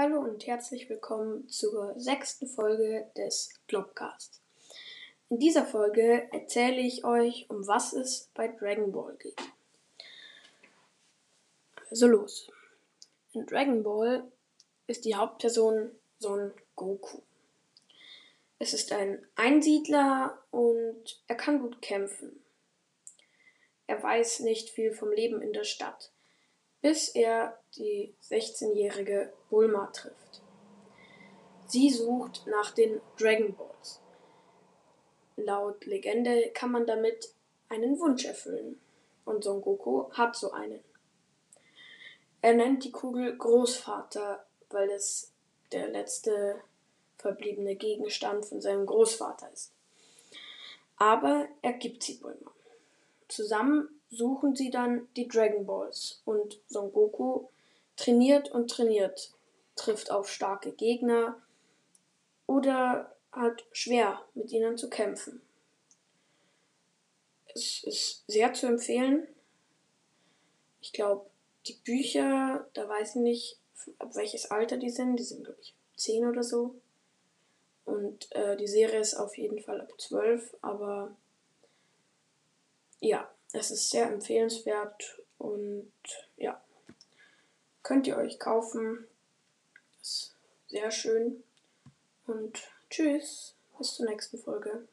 Hallo und herzlich willkommen zur sechsten Folge des Globcasts. In dieser Folge erzähle ich euch, um was es bei Dragon Ball geht. Also los. In Dragon Ball ist die Hauptperson Son Goku. Es ist ein Einsiedler und er kann gut kämpfen. Er weiß nicht viel vom Leben in der Stadt bis er die 16-jährige Bulma trifft. Sie sucht nach den Dragon Balls. Laut Legende kann man damit einen Wunsch erfüllen. Und Son Goku hat so einen. Er nennt die Kugel Großvater, weil es der letzte verbliebene Gegenstand von seinem Großvater ist. Aber er gibt sie Bulma. Zusammen suchen sie dann die Dragon Balls und Son Goku trainiert und trainiert, trifft auf starke Gegner oder hat schwer mit ihnen zu kämpfen. Es ist sehr zu empfehlen. Ich glaube, die Bücher, da weiß ich nicht, ab welches Alter die sind. Die sind, glaube ich, 10 oder so. Und äh, die Serie ist auf jeden Fall ab 12, aber ja, es ist sehr empfehlenswert und ja, könnt ihr euch kaufen. Ist sehr schön und tschüss, bis zur nächsten Folge.